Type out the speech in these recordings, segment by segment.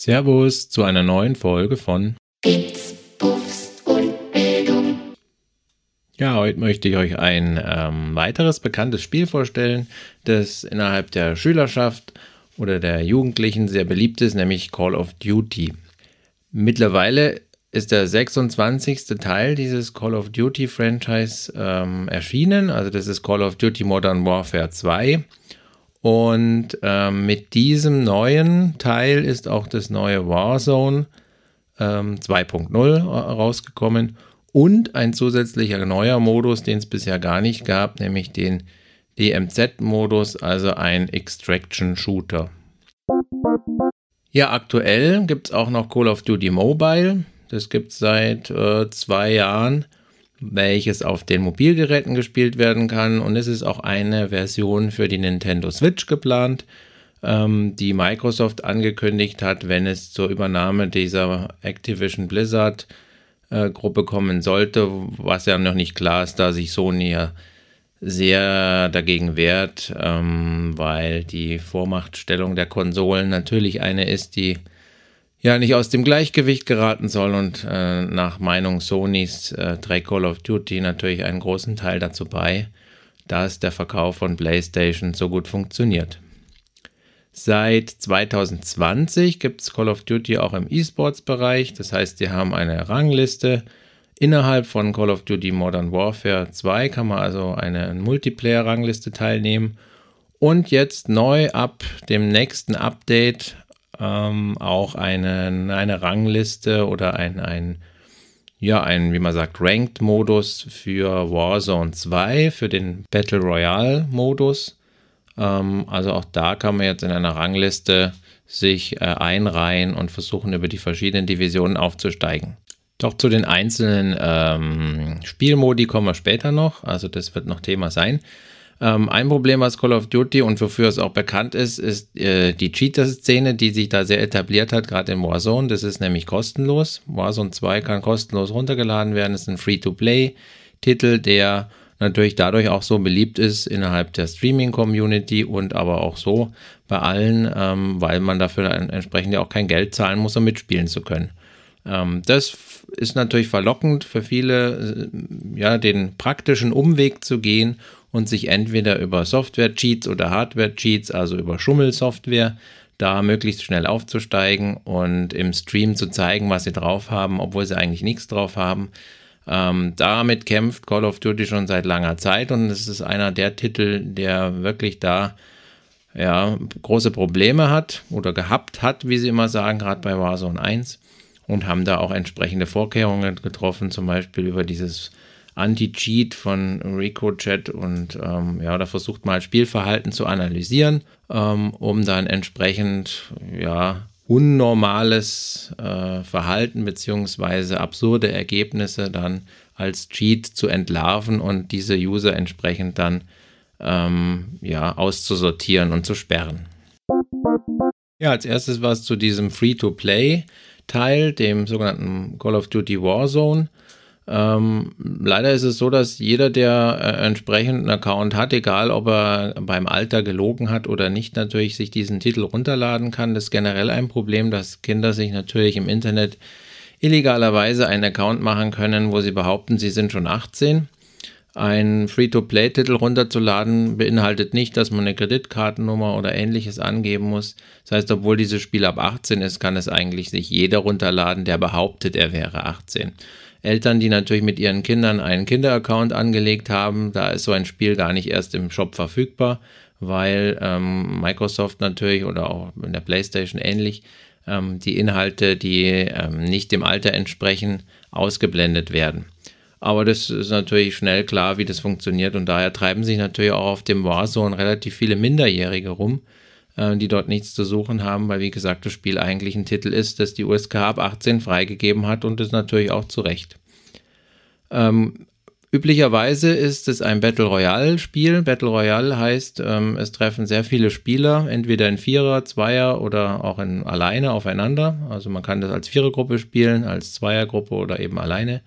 Servus zu einer neuen Folge von Bits, Puffs und Bildung. Ja, heute möchte ich euch ein ähm, weiteres bekanntes Spiel vorstellen, das innerhalb der Schülerschaft oder der Jugendlichen sehr beliebt ist, nämlich Call of Duty. Mittlerweile ist der 26. Teil dieses Call of Duty Franchise ähm, erschienen. Also das ist Call of Duty Modern Warfare 2. Und ähm, mit diesem neuen Teil ist auch das neue Warzone ähm, 2.0 rausgekommen und ein zusätzlicher neuer Modus, den es bisher gar nicht gab, nämlich den DMZ-Modus, also ein Extraction Shooter. Ja, aktuell gibt es auch noch Call of Duty Mobile. Das gibt es seit äh, zwei Jahren welches auf den Mobilgeräten gespielt werden kann. Und es ist auch eine Version für die Nintendo Switch geplant, ähm, die Microsoft angekündigt hat, wenn es zur Übernahme dieser Activision Blizzard äh, Gruppe kommen sollte, was ja noch nicht klar ist, da sich Sony ja sehr dagegen wehrt, ähm, weil die Vormachtstellung der Konsolen natürlich eine ist, die ja nicht aus dem Gleichgewicht geraten soll und äh, nach Meinung Sonys äh, trägt Call of Duty natürlich einen großen Teil dazu bei, dass der Verkauf von PlayStation so gut funktioniert. Seit 2020 gibt es Call of Duty auch im E-Sports-Bereich, das heißt, sie haben eine Rangliste. Innerhalb von Call of Duty Modern Warfare 2 kann man also eine Multiplayer-Rangliste teilnehmen. Und jetzt neu ab dem nächsten Update ähm, auch eine, eine Rangliste oder ein, ein, ja, ein, wie man sagt, Ranked-Modus für Warzone 2, für den Battle Royale-Modus. Ähm, also auch da kann man jetzt in einer Rangliste sich äh, einreihen und versuchen, über die verschiedenen Divisionen aufzusteigen. Doch zu den einzelnen ähm, Spielmodi kommen wir später noch. Also das wird noch Thema sein. Ähm, ein Problem, was Call of Duty und wofür es auch bekannt ist, ist äh, die Cheater-Szene, die sich da sehr etabliert hat, gerade in Warzone. Das ist nämlich kostenlos. Warzone 2 kann kostenlos runtergeladen werden. Das ist ein Free-to-Play-Titel, der natürlich dadurch auch so beliebt ist innerhalb der Streaming-Community und aber auch so bei allen, ähm, weil man dafür entsprechend ja auch kein Geld zahlen muss, um mitspielen zu können. Ähm, das ist natürlich verlockend für viele, äh, ja, den praktischen Umweg zu gehen und sich entweder über Software-Cheats oder Hardware-Cheats, also über Schummelsoftware, da möglichst schnell aufzusteigen und im Stream zu zeigen, was sie drauf haben, obwohl sie eigentlich nichts drauf haben. Ähm, damit kämpft Call of Duty schon seit langer Zeit und es ist einer der Titel, der wirklich da ja, große Probleme hat oder gehabt hat, wie sie immer sagen, gerade bei Warzone 1 und haben da auch entsprechende Vorkehrungen getroffen, zum Beispiel über dieses Anti-Cheat von RicoChat und ähm, ja, da versucht mal Spielverhalten zu analysieren, ähm, um dann entsprechend ja unnormales äh, Verhalten bzw. absurde Ergebnisse dann als Cheat zu entlarven und diese User entsprechend dann ähm, ja auszusortieren und zu sperren. Ja, als erstes was zu diesem Free-to-Play-Teil, dem sogenannten Call of Duty Warzone. Ähm, leider ist es so, dass jeder, der äh, entsprechend einen Account hat, egal ob er beim Alter gelogen hat oder nicht, natürlich sich diesen Titel runterladen kann. Das ist generell ein Problem, dass Kinder sich natürlich im Internet illegalerweise einen Account machen können, wo sie behaupten, sie sind schon 18. Ein Free-to-Play-Titel runterzuladen beinhaltet nicht, dass man eine Kreditkartennummer oder ähnliches angeben muss. Das heißt, obwohl dieses Spiel ab 18 ist, kann es eigentlich sich jeder runterladen, der behauptet, er wäre 18. Eltern, die natürlich mit ihren Kindern einen Kinderaccount angelegt haben, da ist so ein Spiel gar nicht erst im Shop verfügbar, weil ähm, Microsoft natürlich oder auch in der PlayStation ähnlich ähm, die Inhalte, die ähm, nicht dem Alter entsprechen, ausgeblendet werden. Aber das ist natürlich schnell klar, wie das funktioniert und daher treiben sich natürlich auch auf dem Warzone relativ viele Minderjährige rum, äh, die dort nichts zu suchen haben, weil wie gesagt das Spiel eigentlich ein Titel ist, das die USK ab 18 freigegeben hat und das natürlich auch zu Recht. Ähm, üblicherweise ist es ein Battle Royale Spiel. Battle Royale heißt, ähm, es treffen sehr viele Spieler, entweder in Vierer, Zweier oder auch in alleine aufeinander. Also man kann das als Vierergruppe spielen, als Zweiergruppe oder eben alleine.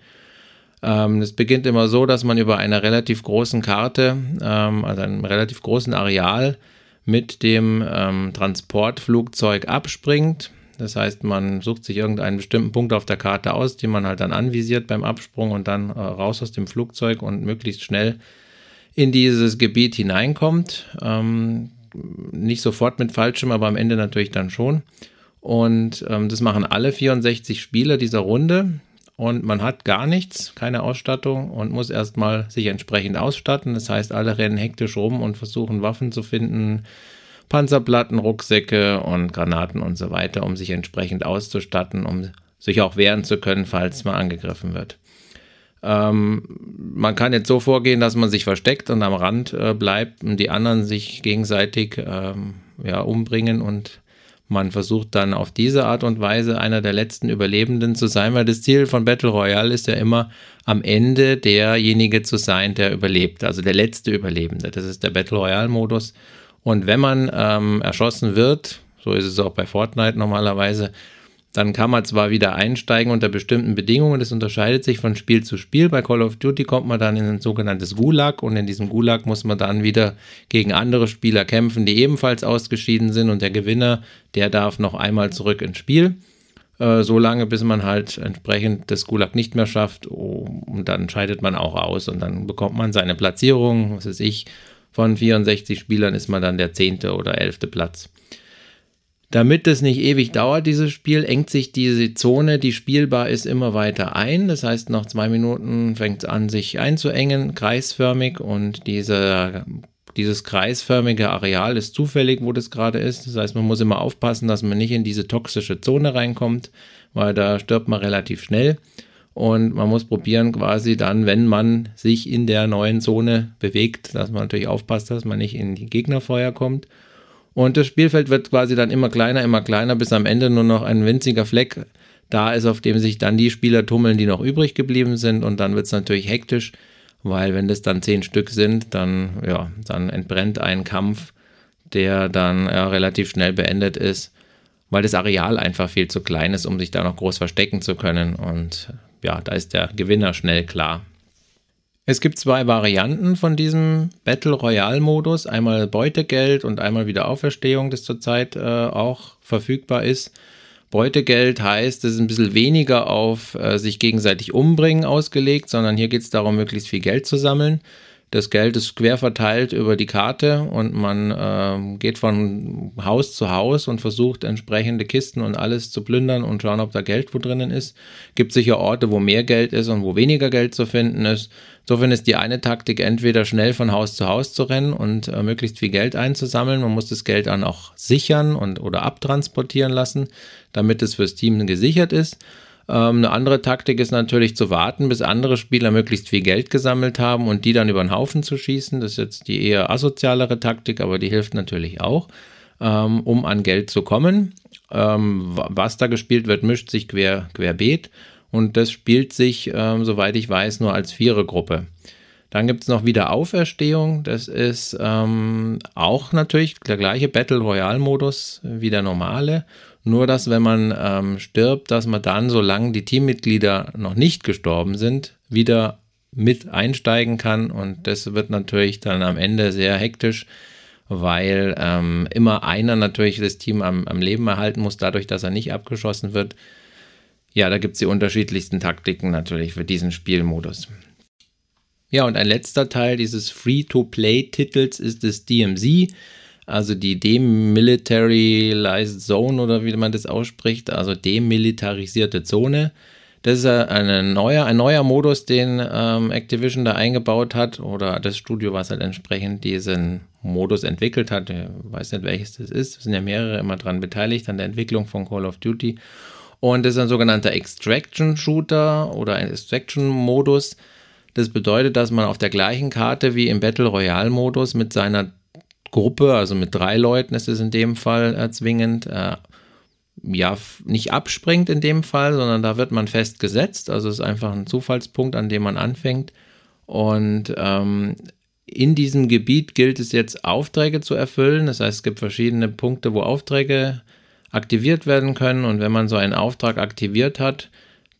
Ähm, es beginnt immer so, dass man über einer relativ großen Karte, ähm, also einem relativ großen Areal, mit dem ähm, Transportflugzeug abspringt. Das heißt, man sucht sich irgendeinen bestimmten Punkt auf der Karte aus, den man halt dann anvisiert beim Absprung und dann äh, raus aus dem Flugzeug und möglichst schnell in dieses Gebiet hineinkommt. Ähm, nicht sofort mit Fallschirm, aber am Ende natürlich dann schon. Und ähm, das machen alle 64 Spieler dieser Runde. Und man hat gar nichts, keine Ausstattung und muss erstmal sich entsprechend ausstatten. Das heißt, alle rennen hektisch rum und versuchen Waffen zu finden, Panzerplatten, Rucksäcke und Granaten und so weiter, um sich entsprechend auszustatten, um sich auch wehren zu können, falls man angegriffen wird. Ähm, man kann jetzt so vorgehen, dass man sich versteckt und am Rand äh, bleibt und die anderen sich gegenseitig ähm, ja, umbringen und man versucht dann auf diese Art und Weise einer der letzten Überlebenden zu sein, weil das Ziel von Battle Royale ist ja immer am Ende derjenige zu sein, der überlebt, also der letzte Überlebende. Das ist der Battle Royale Modus. Und wenn man ähm, erschossen wird, so ist es auch bei Fortnite normalerweise, dann kann man zwar wieder einsteigen unter bestimmten Bedingungen, das unterscheidet sich von Spiel zu Spiel. Bei Call of Duty kommt man dann in ein sogenanntes Gulag und in diesem Gulag muss man dann wieder gegen andere Spieler kämpfen, die ebenfalls ausgeschieden sind und der Gewinner, der darf noch einmal zurück ins Spiel. Äh, so lange, bis man halt entsprechend das Gulag nicht mehr schafft und dann scheidet man auch aus und dann bekommt man seine Platzierung, was weiß ich, von 64 Spielern ist man dann der zehnte oder elfte Platz. Damit es nicht ewig dauert, dieses Spiel, engt sich diese Zone, die spielbar ist, immer weiter ein. Das heißt, nach zwei Minuten fängt es an, sich einzuengen, kreisförmig. Und diese, dieses kreisförmige Areal ist zufällig, wo das gerade ist. Das heißt, man muss immer aufpassen, dass man nicht in diese toxische Zone reinkommt, weil da stirbt man relativ schnell. Und man muss probieren, quasi dann, wenn man sich in der neuen Zone bewegt, dass man natürlich aufpasst, dass man nicht in die Gegnerfeuer kommt. Und das Spielfeld wird quasi dann immer kleiner, immer kleiner, bis am Ende nur noch ein winziger Fleck da ist, auf dem sich dann die Spieler tummeln, die noch übrig geblieben sind. Und dann wird es natürlich hektisch, weil wenn das dann zehn Stück sind, dann, ja, dann entbrennt ein Kampf, der dann ja, relativ schnell beendet ist, weil das Areal einfach viel zu klein ist, um sich da noch groß verstecken zu können. Und ja, da ist der Gewinner schnell klar. Es gibt zwei Varianten von diesem Battle Royale Modus, einmal Beutegeld und einmal Wiederauferstehung, das zurzeit äh, auch verfügbar ist. Beutegeld heißt, es ist ein bisschen weniger auf äh, sich gegenseitig umbringen ausgelegt, sondern hier geht es darum, möglichst viel Geld zu sammeln. Das Geld ist quer verteilt über die Karte und man äh, geht von Haus zu Haus und versucht entsprechende Kisten und alles zu plündern und schauen, ob da Geld wo drinnen ist. Gibt sicher Orte, wo mehr Geld ist und wo weniger Geld zu finden ist. Insofern ist die eine Taktik entweder schnell von Haus zu Haus zu rennen und äh, möglichst viel Geld einzusammeln. Man muss das Geld dann auch sichern und oder abtransportieren lassen, damit es fürs Team gesichert ist. Ähm, eine andere Taktik ist natürlich zu warten, bis andere Spieler möglichst viel Geld gesammelt haben und die dann über den Haufen zu schießen. Das ist jetzt die eher asozialere Taktik, aber die hilft natürlich auch, ähm, um an Geld zu kommen. Ähm, was da gespielt wird, mischt sich quer, querbeet und das spielt sich, soweit ich weiß, nur als Vierergruppe. Dann gibt es noch wieder Auferstehung. Das ist ähm, auch natürlich der gleiche Battle Royale Modus wie der normale. Nur, dass wenn man ähm, stirbt, dass man dann, solange die Teammitglieder noch nicht gestorben sind, wieder mit einsteigen kann. Und das wird natürlich dann am Ende sehr hektisch, weil ähm, immer einer natürlich das Team am, am Leben erhalten muss, dadurch, dass er nicht abgeschossen wird. Ja, da gibt es die unterschiedlichsten Taktiken natürlich für diesen Spielmodus. Ja, und ein letzter Teil dieses Free-to-Play-Titels ist das DMZ also die Demilitarized Zone oder wie man das ausspricht, also demilitarisierte Zone. Das ist ein neuer, ein neuer Modus, den ähm, Activision da eingebaut hat oder das Studio, was halt entsprechend diesen Modus entwickelt hat. Ich weiß nicht, welches das ist. Es sind ja mehrere immer dran beteiligt an der Entwicklung von Call of Duty. Und das ist ein sogenannter Extraction Shooter oder ein Extraction Modus. Das bedeutet, dass man auf der gleichen Karte wie im Battle Royale Modus mit seiner Gruppe, also mit drei Leuten ist es in dem Fall äh, zwingend, äh, ja, nicht abspringt in dem Fall, sondern da wird man festgesetzt. Also es ist einfach ein Zufallspunkt, an dem man anfängt. Und ähm, in diesem Gebiet gilt es jetzt, Aufträge zu erfüllen. Das heißt, es gibt verschiedene Punkte, wo Aufträge aktiviert werden können. Und wenn man so einen Auftrag aktiviert hat,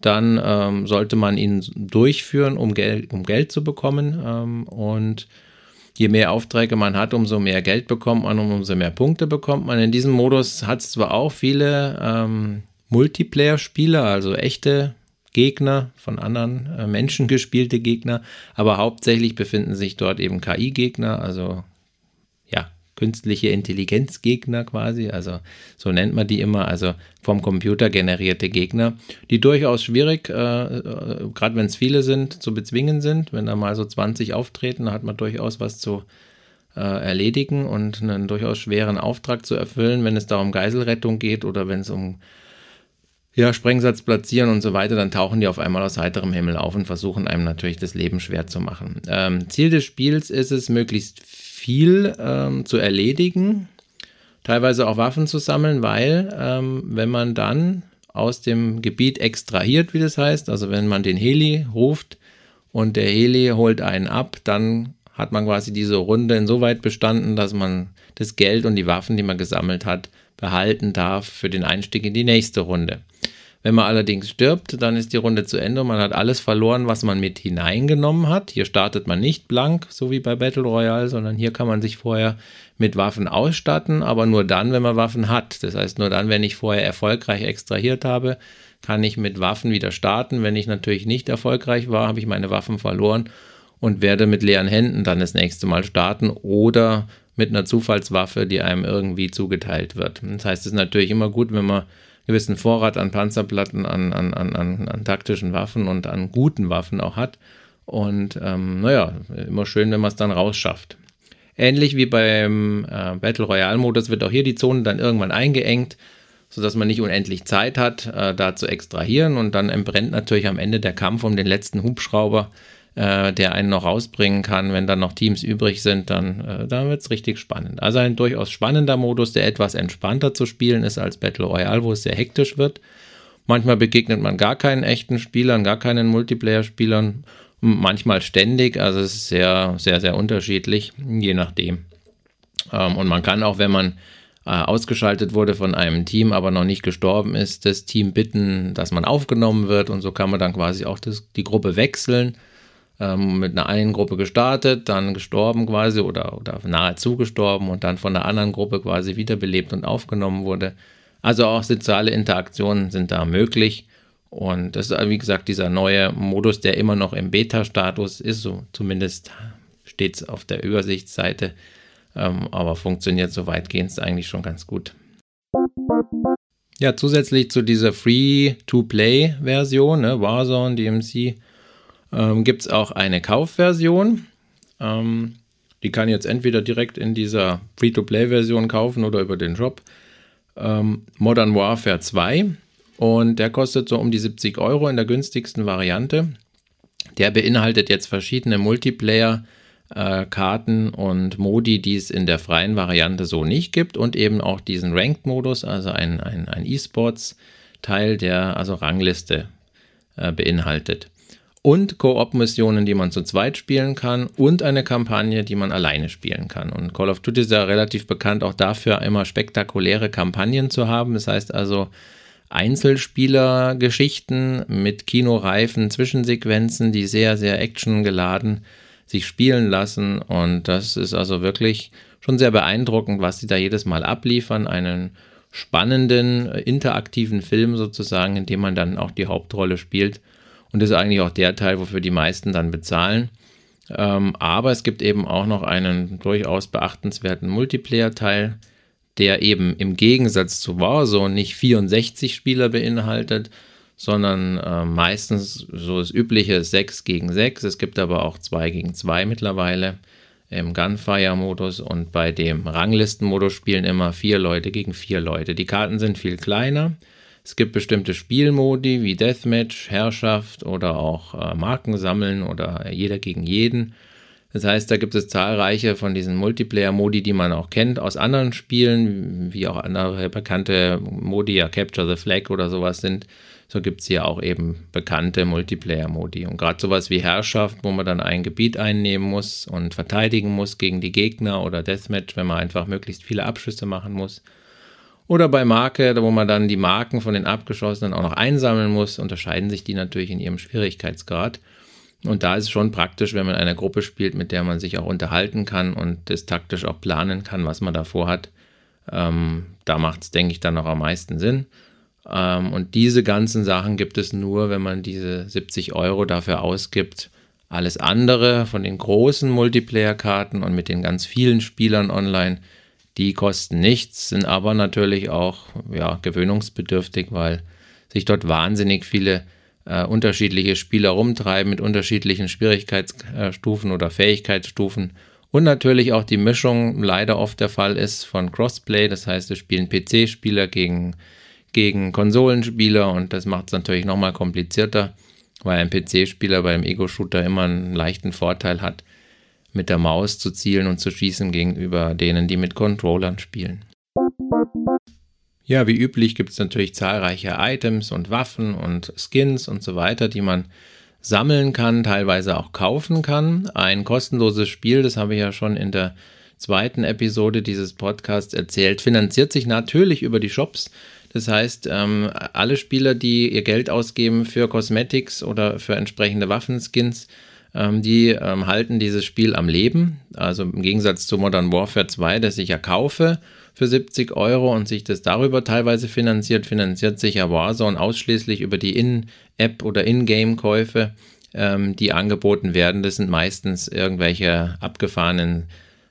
dann ähm, sollte man ihn durchführen, um, Gel um Geld zu bekommen. Ähm, und je mehr Aufträge man hat, umso mehr Geld bekommt man und umso mehr Punkte bekommt man. In diesem Modus hat es zwar auch viele ähm, Multiplayer-Spieler, also echte Gegner, von anderen äh, Menschen gespielte Gegner, aber hauptsächlich befinden sich dort eben KI-Gegner, also künstliche Intelligenzgegner quasi, also so nennt man die immer, also vom Computer generierte Gegner, die durchaus schwierig, äh, äh, gerade wenn es viele sind, zu bezwingen sind. Wenn da mal so 20 auftreten, hat man durchaus was zu äh, erledigen und einen durchaus schweren Auftrag zu erfüllen, wenn es da um Geiselrettung geht oder wenn es um ja, Sprengsatz platzieren und so weiter, dann tauchen die auf einmal aus heiterem Himmel auf und versuchen einem natürlich das Leben schwer zu machen. Ähm, Ziel des Spiels ist es, möglichst viel ähm, zu erledigen, teilweise auch Waffen zu sammeln, weil ähm, wenn man dann aus dem Gebiet extrahiert, wie das heißt, also wenn man den Heli ruft und der Heli holt einen ab, dann hat man quasi diese Runde insoweit bestanden, dass man das Geld und die Waffen, die man gesammelt hat, behalten darf für den Einstieg in die nächste Runde. Wenn man allerdings stirbt, dann ist die Runde zu Ende und man hat alles verloren, was man mit hineingenommen hat. Hier startet man nicht blank, so wie bei Battle Royale, sondern hier kann man sich vorher mit Waffen ausstatten, aber nur dann, wenn man Waffen hat. Das heißt, nur dann, wenn ich vorher erfolgreich extrahiert habe, kann ich mit Waffen wieder starten. Wenn ich natürlich nicht erfolgreich war, habe ich meine Waffen verloren und werde mit leeren Händen dann das nächste Mal starten oder mit einer Zufallswaffe, die einem irgendwie zugeteilt wird. Das heißt, es ist natürlich immer gut, wenn man gewissen Vorrat an Panzerplatten, an, an, an, an, an taktischen Waffen und an guten Waffen auch hat. Und ähm, naja, immer schön, wenn man es dann rausschafft. Ähnlich wie beim äh, Battle Royale Modus wird auch hier die Zone dann irgendwann eingeengt, sodass man nicht unendlich Zeit hat, äh, da zu extrahieren. Und dann entbrennt natürlich am Ende der Kampf um den letzten Hubschrauber, äh, der einen noch rausbringen kann. Wenn dann noch Teams übrig sind, dann, äh, dann wird es richtig spannend. Also ein durchaus spannender Modus, der etwas entspannter zu spielen ist als Battle Royale, wo es sehr hektisch wird. Manchmal begegnet man gar keinen echten Spielern, gar keinen Multiplayer-Spielern, manchmal ständig. Also es ist sehr, sehr, sehr unterschiedlich, je nachdem. Ähm, und man kann auch, wenn man äh, ausgeschaltet wurde von einem Team, aber noch nicht gestorben ist, das Team bitten, dass man aufgenommen wird. Und so kann man dann quasi auch das, die Gruppe wechseln ähm, mit einer einen Gruppe gestartet, dann gestorben quasi oder, oder nahezu gestorben und dann von der anderen Gruppe quasi wiederbelebt und aufgenommen wurde. Also auch soziale Interaktionen sind da möglich. Und das ist, wie gesagt, dieser neue Modus, der immer noch im Beta-Status ist, so zumindest steht es auf der Übersichtsseite, ähm, aber funktioniert so weitgehend eigentlich schon ganz gut. Ja, zusätzlich zu dieser Free-to-Play-Version, ne, Warzone, DMC, ähm, gibt es auch eine Kaufversion. Ähm, die kann jetzt entweder direkt in dieser Free-to-Play-Version kaufen oder über den Shop. Ähm, Modern Warfare 2 und der kostet so um die 70 Euro in der günstigsten Variante. Der beinhaltet jetzt verschiedene Multiplayer-Karten äh, und Modi, die es in der freien Variante so nicht gibt und eben auch diesen Ranked-Modus, also ein, ein, ein E-Sports-Teil, der also Rangliste äh, beinhaltet und Koop-Missionen, die man zu zweit spielen kann und eine Kampagne, die man alleine spielen kann. Und Call of Duty ist ja relativ bekannt auch dafür, immer spektakuläre Kampagnen zu haben. Das heißt also Einzelspielergeschichten mit kinoreifen Zwischensequenzen, die sehr, sehr actiongeladen sich spielen lassen. Und das ist also wirklich schon sehr beeindruckend, was sie da jedes Mal abliefern. Einen spannenden, interaktiven Film sozusagen, in dem man dann auch die Hauptrolle spielt. Und das ist eigentlich auch der Teil, wofür die meisten dann bezahlen. Ähm, aber es gibt eben auch noch einen durchaus beachtenswerten Multiplayer-Teil, der eben im Gegensatz zu Warzone nicht 64 Spieler beinhaltet, sondern äh, meistens so das übliche 6 gegen 6. Es gibt aber auch 2 gegen 2 mittlerweile im Gunfire-Modus und bei dem Ranglistenmodus spielen immer vier Leute gegen vier Leute. Die Karten sind viel kleiner. Es gibt bestimmte Spielmodi wie Deathmatch, Herrschaft oder auch äh, Marken sammeln oder jeder gegen jeden. Das heißt, da gibt es zahlreiche von diesen Multiplayer-Modi, die man auch kennt aus anderen Spielen, wie auch andere bekannte Modi, ja Capture the Flag oder sowas sind. So gibt es hier auch eben bekannte Multiplayer-Modi. Und gerade sowas wie Herrschaft, wo man dann ein Gebiet einnehmen muss und verteidigen muss gegen die Gegner oder Deathmatch, wenn man einfach möglichst viele Abschüsse machen muss. Oder bei Marke, wo man dann die Marken von den Abgeschossenen auch noch einsammeln muss, unterscheiden sich die natürlich in ihrem Schwierigkeitsgrad. Und da ist es schon praktisch, wenn man in einer Gruppe spielt, mit der man sich auch unterhalten kann und das taktisch auch planen kann, was man davor hat. Ähm, da macht es, denke ich, dann noch am meisten Sinn. Ähm, und diese ganzen Sachen gibt es nur, wenn man diese 70 Euro dafür ausgibt. Alles andere von den großen Multiplayer-Karten und mit den ganz vielen Spielern online, die kosten nichts, sind aber natürlich auch ja, gewöhnungsbedürftig, weil sich dort wahnsinnig viele äh, unterschiedliche Spieler rumtreiben mit unterschiedlichen Schwierigkeitsstufen oder Fähigkeitsstufen. Und natürlich auch die Mischung leider oft der Fall ist von Crossplay. Das heißt, es spielen PC-Spieler gegen, gegen Konsolenspieler und das macht es natürlich nochmal komplizierter, weil ein PC-Spieler beim Ego-Shooter immer einen leichten Vorteil hat, mit der Maus zu zielen und zu schießen gegenüber denen, die mit Controllern spielen. Ja, wie üblich gibt es natürlich zahlreiche Items und Waffen und Skins und so weiter, die man sammeln kann, teilweise auch kaufen kann. Ein kostenloses Spiel, das habe ich ja schon in der zweiten Episode dieses Podcasts erzählt, finanziert sich natürlich über die Shops. Das heißt, ähm, alle Spieler, die ihr Geld ausgeben für Cosmetics oder für entsprechende Waffenskins, ähm, die ähm, halten dieses Spiel am Leben. Also im Gegensatz zu Modern Warfare 2, das ich ja kaufe für 70 Euro und sich das darüber teilweise finanziert, finanziert sich ja Warzone ausschließlich über die In-App oder In-Game-Käufe, ähm, die angeboten werden. Das sind meistens irgendwelche abgefahrenen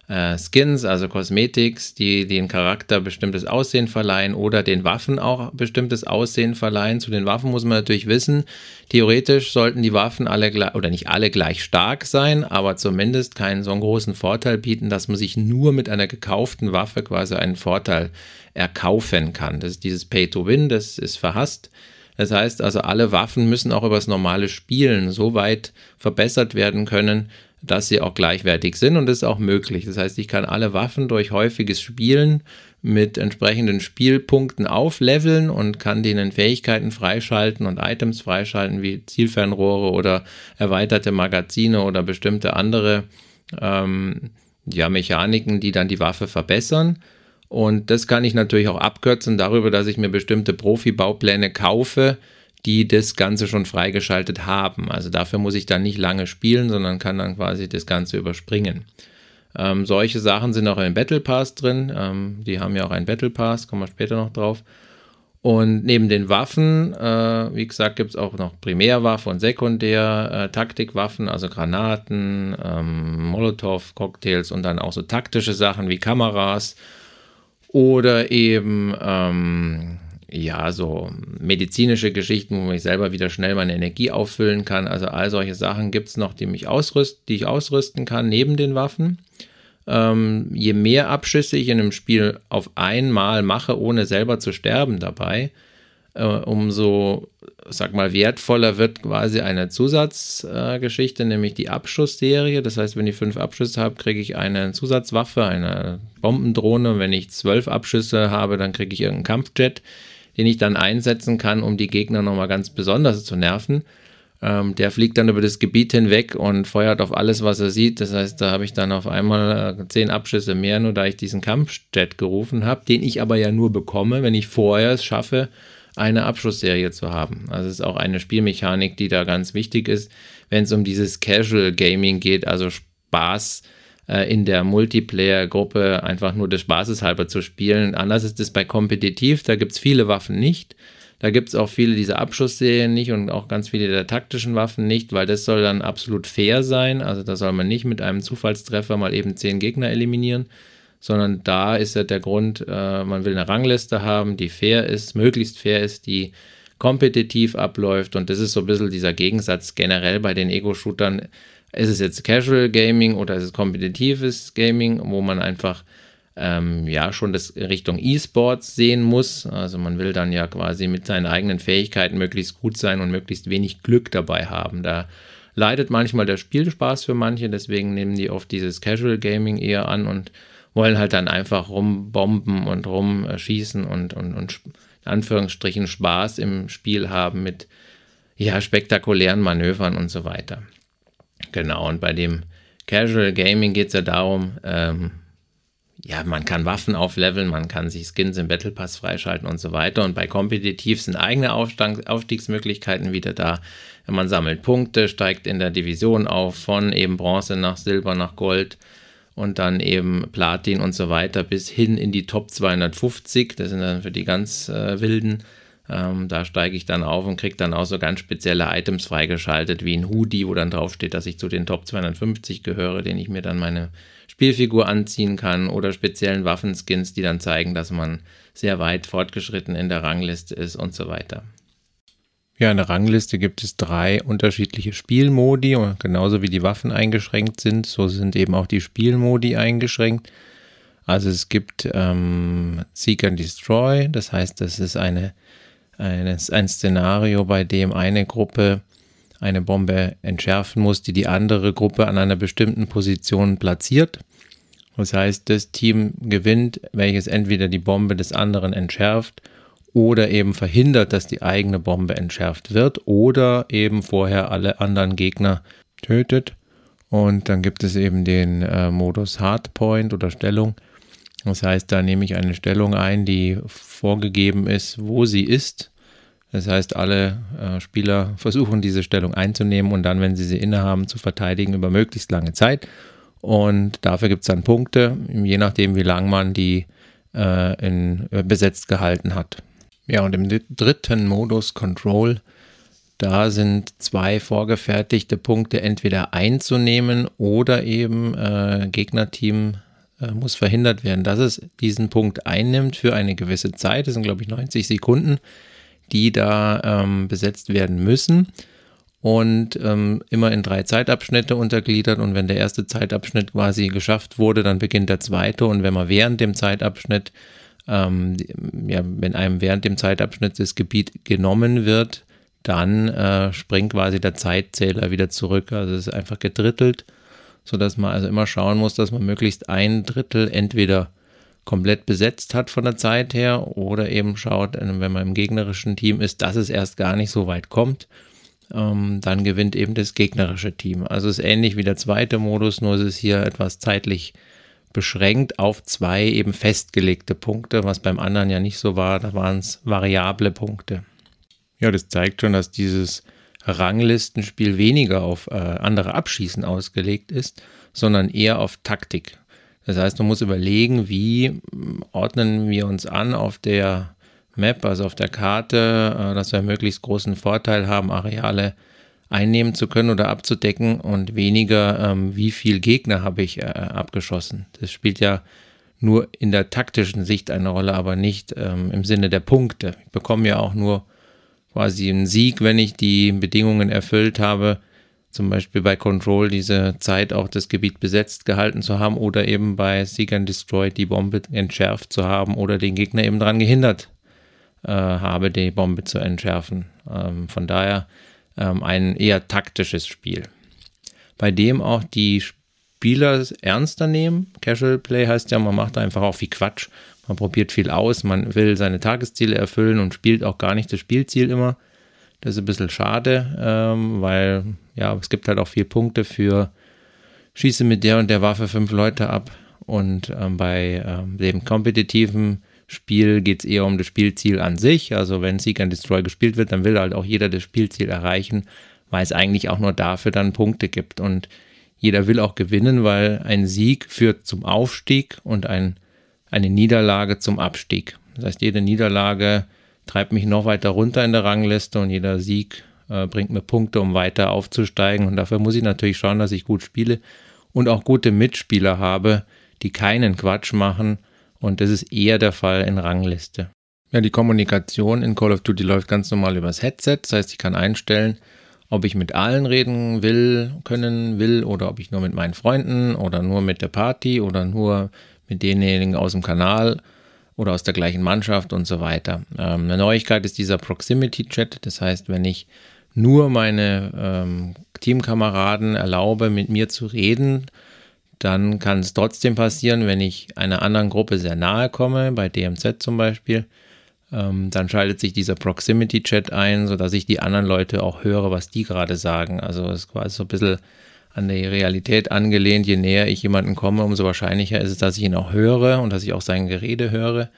äh, Skins, also Cosmetics, die den Charakter bestimmtes Aussehen verleihen oder den Waffen auch bestimmtes Aussehen verleihen. Zu den Waffen muss man natürlich wissen, theoretisch sollten die Waffen alle oder nicht alle gleich stark sein, aber zumindest keinen so einen großen Vorteil bieten, dass man sich nur mit einer gekauften Waffe quasi einen Vorteil erkaufen kann. Das ist dieses Pay to Win, das ist verhasst. Das heißt also, alle Waffen müssen auch über das normale Spielen so weit verbessert werden können, dass sie auch gleichwertig sind und das ist auch möglich. Das heißt, ich kann alle Waffen durch häufiges Spielen mit entsprechenden Spielpunkten aufleveln und kann denen Fähigkeiten freischalten und Items freischalten wie Zielfernrohre oder erweiterte Magazine oder bestimmte andere ähm, ja, Mechaniken, die dann die Waffe verbessern. Und das kann ich natürlich auch abkürzen darüber, dass ich mir bestimmte Profi-Baupläne kaufe, die das Ganze schon freigeschaltet haben. Also dafür muss ich dann nicht lange spielen, sondern kann dann quasi das Ganze überspringen. Ähm, solche Sachen sind auch im Battle Pass drin. Ähm, die haben ja auch einen Battle Pass, kommen wir später noch drauf. Und neben den Waffen, äh, wie gesagt, gibt es auch noch Primärwaffe und Sekundär-Taktikwaffen, äh, also Granaten, ähm, Molotow-Cocktails und dann auch so taktische Sachen wie Kameras oder eben ähm, ja, so medizinische Geschichten, wo ich selber wieder schnell meine Energie auffüllen kann. Also all solche Sachen gibt es noch, die mich ausrüst, die ich ausrüsten kann neben den Waffen. Ähm, je mehr Abschüsse ich in einem Spiel auf einmal mache, ohne selber zu sterben dabei, äh, umso, sag mal, wertvoller wird quasi eine Zusatzgeschichte, äh, nämlich die Abschussserie. Das heißt, wenn ich fünf Abschüsse habe, kriege ich eine Zusatzwaffe, eine Bombendrohne. Wenn ich zwölf Abschüsse habe, dann kriege ich irgendeinen Kampfjet den ich dann einsetzen kann, um die Gegner nochmal ganz besonders zu nerven. Ähm, der fliegt dann über das Gebiet hinweg und feuert auf alles, was er sieht. Das heißt, da habe ich dann auf einmal äh, zehn Abschüsse mehr, nur da ich diesen Kampfjet gerufen habe, den ich aber ja nur bekomme, wenn ich vorher es schaffe, eine Abschussserie zu haben. Also es ist auch eine Spielmechanik, die da ganz wichtig ist, wenn es um dieses Casual Gaming geht, also Spaß in der Multiplayer-Gruppe einfach nur des Spaßes halber zu spielen. Anders ist es bei Kompetitiv, da gibt es viele Waffen nicht. Da gibt es auch viele dieser Abschussserien nicht und auch ganz viele der taktischen Waffen nicht, weil das soll dann absolut fair sein. Also da soll man nicht mit einem Zufallstreffer mal eben zehn Gegner eliminieren, sondern da ist ja der Grund, äh, man will eine Rangliste haben, die fair ist, möglichst fair ist, die kompetitiv abläuft und das ist so ein bisschen dieser Gegensatz generell bei den Ego-Shootern ist es jetzt Casual Gaming oder ist es kompetitives Gaming, wo man einfach ähm, ja schon das Richtung E-Sports sehen muss. Also man will dann ja quasi mit seinen eigenen Fähigkeiten möglichst gut sein und möglichst wenig Glück dabei haben. Da leidet manchmal der Spielspaß für manche, deswegen nehmen die oft dieses Casual Gaming eher an und wollen halt dann einfach rumbomben und rumschießen und, und, und in Anführungsstrichen Spaß im Spiel haben mit ja, spektakulären Manövern und so weiter. Genau, und bei dem Casual Gaming geht es ja darum, ähm, ja, man kann Waffen aufleveln, man kann sich Skins im Battle Pass freischalten und so weiter. Und bei Kompetitiv sind eigene Aufstiegsmöglichkeiten wieder da. Man sammelt Punkte, steigt in der Division auf von eben Bronze nach Silber nach Gold und dann eben Platin und so weiter bis hin in die Top 250. Das sind dann für die ganz äh, wilden. Ähm, da steige ich dann auf und kriege dann auch so ganz spezielle Items freigeschaltet, wie ein Hoodie, wo dann draufsteht, dass ich zu den Top 250 gehöre, den ich mir dann meine Spielfigur anziehen kann oder speziellen Waffenskins, die dann zeigen, dass man sehr weit fortgeschritten in der Rangliste ist und so weiter. Ja, in der Rangliste gibt es drei unterschiedliche Spielmodi und genauso wie die Waffen eingeschränkt sind, so sind eben auch die Spielmodi eingeschränkt. Also es gibt ähm, Seek and Destroy, das heißt, das ist eine, eine, ein Szenario, bei dem eine Gruppe eine Bombe entschärfen muss, die die andere Gruppe an einer bestimmten Position platziert. Das heißt, das Team gewinnt, welches entweder die Bombe des anderen entschärft oder eben verhindert, dass die eigene Bombe entschärft wird oder eben vorher alle anderen Gegner tötet. Und dann gibt es eben den äh, Modus Hardpoint oder Stellung. Das heißt, da nehme ich eine Stellung ein, die vorgegeben ist, wo sie ist. Das heißt, alle äh, Spieler versuchen diese Stellung einzunehmen und dann, wenn sie sie innehaben, zu verteidigen über möglichst lange Zeit. Und dafür gibt es dann Punkte, je nachdem, wie lang man die äh, in, äh, besetzt gehalten hat. Ja, und im dritten Modus Control, da sind zwei vorgefertigte Punkte entweder einzunehmen oder eben äh, Gegnerteam muss verhindert werden, dass es diesen Punkt einnimmt für eine gewisse Zeit. Das sind, glaube ich, 90 Sekunden, die da ähm, besetzt werden müssen und ähm, immer in drei Zeitabschnitte untergliedert. Und wenn der erste Zeitabschnitt quasi geschafft wurde, dann beginnt der zweite. Und wenn man während dem Zeitabschnitt ähm, ja, wenn einem während dem Zeitabschnitt das Gebiet genommen wird, dann äh, springt quasi der Zeitzähler wieder zurück. Also es ist einfach gedrittelt, sodass man also immer schauen muss, dass man möglichst ein Drittel entweder komplett besetzt hat von der Zeit her oder eben schaut, äh, wenn man im gegnerischen Team ist, dass es erst gar nicht so weit kommt. Ähm, dann gewinnt eben das gegnerische Team. Also es ist ähnlich wie der zweite Modus, nur es ist hier etwas zeitlich beschränkt auf zwei eben festgelegte Punkte, was beim anderen ja nicht so war. Da waren es variable Punkte. Ja, das zeigt schon, dass dieses Ranglistenspiel weniger auf äh, andere Abschießen ausgelegt ist, sondern eher auf Taktik. Das heißt, man muss überlegen, wie ordnen wir uns an auf der Map, also auf der Karte, äh, dass wir möglichst großen Vorteil haben, Areale einnehmen zu können oder abzudecken und weniger, ähm, wie viel Gegner habe ich äh, abgeschossen. Das spielt ja nur in der taktischen Sicht eine Rolle, aber nicht ähm, im Sinne der Punkte. Ich bekomme ja auch nur quasi einen Sieg, wenn ich die Bedingungen erfüllt habe, zum Beispiel bei Control diese Zeit auch das Gebiet besetzt gehalten zu haben oder eben bei Seek and Destroy die Bombe entschärft zu haben oder den Gegner eben daran gehindert äh, habe, die Bombe zu entschärfen. Ähm, von daher ähm, ein eher taktisches Spiel, bei dem auch die Spieler ernster nehmen. Casual Play heißt ja, man macht einfach auch viel Quatsch. Man probiert viel aus, man will seine Tagesziele erfüllen und spielt auch gar nicht das Spielziel immer. Das ist ein bisschen schade, ähm, weil ja, es gibt halt auch vier Punkte für Schieße mit der und der Waffe fünf Leute ab. Und ähm, bei ähm, dem kompetitiven Spiel geht es eher um das Spielziel an sich. Also wenn Seek and Destroy gespielt wird, dann will halt auch jeder das Spielziel erreichen, weil es eigentlich auch nur dafür dann Punkte gibt. Und jeder will auch gewinnen, weil ein Sieg führt zum Aufstieg und ein, eine Niederlage zum Abstieg. Das heißt, jede Niederlage treibt mich noch weiter runter in der Rangliste und jeder Sieg äh, bringt mir Punkte, um weiter aufzusteigen. Und dafür muss ich natürlich schauen, dass ich gut spiele und auch gute Mitspieler habe, die keinen Quatsch machen und das ist eher der Fall in Rangliste. Ja, die Kommunikation in Call of Duty läuft ganz normal übers Headset. Das heißt, ich kann einstellen, ob ich mit allen reden will, können will oder ob ich nur mit meinen Freunden oder nur mit der Party oder nur mit denjenigen aus dem Kanal oder aus der gleichen Mannschaft und so weiter. Ähm, eine Neuigkeit ist dieser Proximity Chat. Das heißt, wenn ich nur meine ähm, Teamkameraden erlaube, mit mir zu reden, dann kann es trotzdem passieren, wenn ich einer anderen Gruppe sehr nahe komme, bei DMZ zum Beispiel, ähm, dann schaltet sich dieser Proximity-Chat ein, sodass ich die anderen Leute auch höre, was die gerade sagen. Also es ist quasi so ein bisschen an die Realität angelehnt. Je näher ich jemanden komme, umso wahrscheinlicher ist es, dass ich ihn auch höre und dass ich auch sein Gerede höre.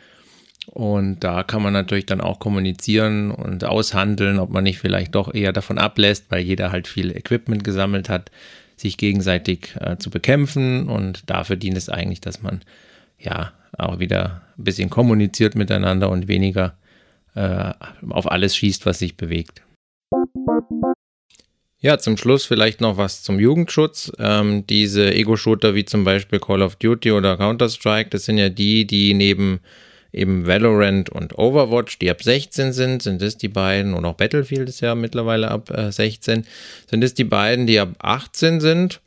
Und da kann man natürlich dann auch kommunizieren und aushandeln, ob man nicht vielleicht doch eher davon ablässt, weil jeder halt viel Equipment gesammelt hat, sich gegenseitig äh, zu bekämpfen. Und dafür dient es eigentlich, dass man ja auch wieder ein bisschen kommuniziert miteinander und weniger äh, auf alles schießt, was sich bewegt. Ja, zum Schluss vielleicht noch was zum Jugendschutz. Ähm, diese Ego-Shooter wie zum Beispiel Call of Duty oder Counter-Strike, das sind ja die, die neben eben Valorant und Overwatch, die ab 16 sind, sind es die beiden, und auch Battlefield ist ja mittlerweile ab äh, 16, sind es die beiden, die ab 18 sind.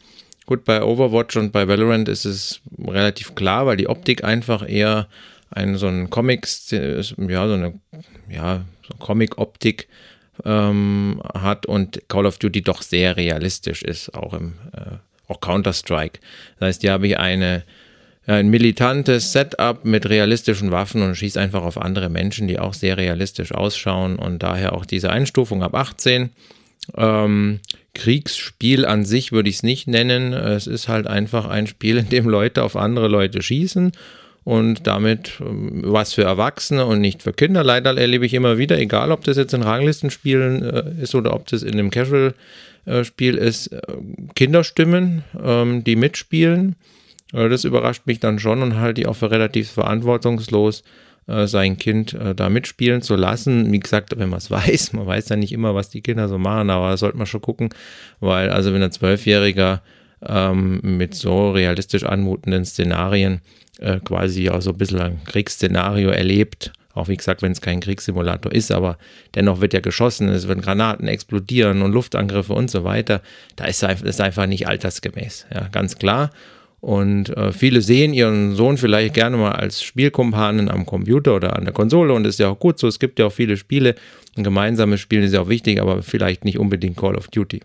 Gut, bei Overwatch und bei Valorant ist es relativ klar, weil die Optik einfach eher ein, so ein Comics, ja, so eine, ja, so Comic-Optik ähm, hat und Call of Duty doch sehr realistisch ist, auch im äh, auch Counter-Strike. Das heißt, hier habe ich eine, ein militantes Setup mit realistischen Waffen und schieße einfach auf andere Menschen, die auch sehr realistisch ausschauen und daher auch diese Einstufung ab 18. Ähm, Kriegsspiel an sich würde ich es nicht nennen. Es ist halt einfach ein Spiel, in dem Leute auf andere Leute schießen und damit ähm, was für Erwachsene und nicht für Kinder. Leider erlebe ich immer wieder, egal ob das jetzt in Ranglistenspielen äh, ist oder ob das in einem Casual-Spiel äh, ist, äh, Kinderstimmen, ähm, die mitspielen. Äh, das überrascht mich dann schon und halte ich auch für relativ verantwortungslos, äh, sein Kind äh, da mitspielen zu lassen. Wie gesagt, wenn man es weiß, man weiß ja nicht immer, was die Kinder so machen, aber da sollte man schon gucken, weil also wenn ein Zwölfjähriger ähm, mit so realistisch anmutenden Szenarien äh, quasi auch so ein bisschen ein Kriegsszenario erlebt. Auch wie gesagt, wenn es kein Kriegssimulator ist, aber dennoch wird ja geschossen, es werden Granaten explodieren und Luftangriffe und so weiter. Da ist es einfach nicht altersgemäß, ja, ganz klar. Und äh, viele sehen ihren Sohn vielleicht gerne mal als Spielkumpanen am Computer oder an der Konsole und das ist ja auch gut so. Es gibt ja auch viele Spiele. Ein gemeinsames Spiel ist ja auch wichtig, aber vielleicht nicht unbedingt Call of Duty.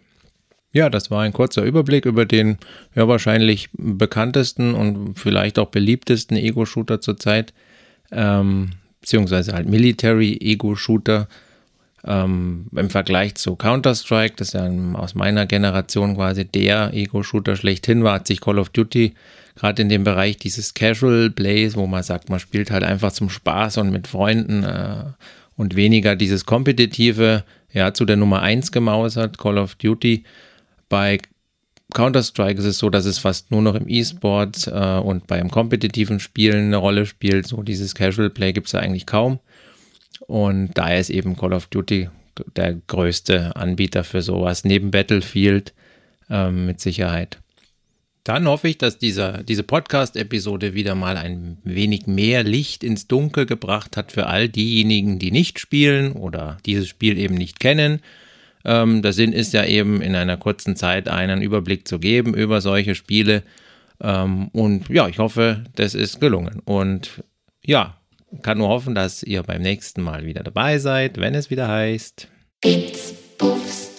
Ja, das war ein kurzer Überblick über den ja wahrscheinlich bekanntesten und vielleicht auch beliebtesten Ego-Shooter zurzeit, ähm, beziehungsweise halt Military-Ego-Shooter ähm, im Vergleich zu Counter-Strike, das ja aus meiner Generation quasi der Ego-Shooter schlechthin war, hat sich Call of Duty gerade in dem Bereich dieses Casual Plays, wo man sagt, man spielt halt einfach zum Spaß und mit Freunden äh, und weniger dieses kompetitive, ja, zu der Nummer 1 gemausert, Call of Duty bei Counter-Strike ist es so, dass es fast nur noch im E-Sport äh, und beim kompetitiven Spielen eine Rolle spielt. So dieses Casual Play gibt es ja eigentlich kaum. Und daher ist eben Call of Duty der größte Anbieter für sowas, neben Battlefield äh, mit Sicherheit. Dann hoffe ich, dass dieser, diese Podcast-Episode wieder mal ein wenig mehr Licht ins Dunkel gebracht hat für all diejenigen, die nicht spielen oder dieses Spiel eben nicht kennen ähm, der Sinn ist ja eben in einer kurzen Zeit einen Überblick zu geben über solche Spiele. Ähm, und ja, ich hoffe, das ist gelungen. Und ja, kann nur hoffen, dass ihr beim nächsten Mal wieder dabei seid, wenn es wieder heißt. Puffs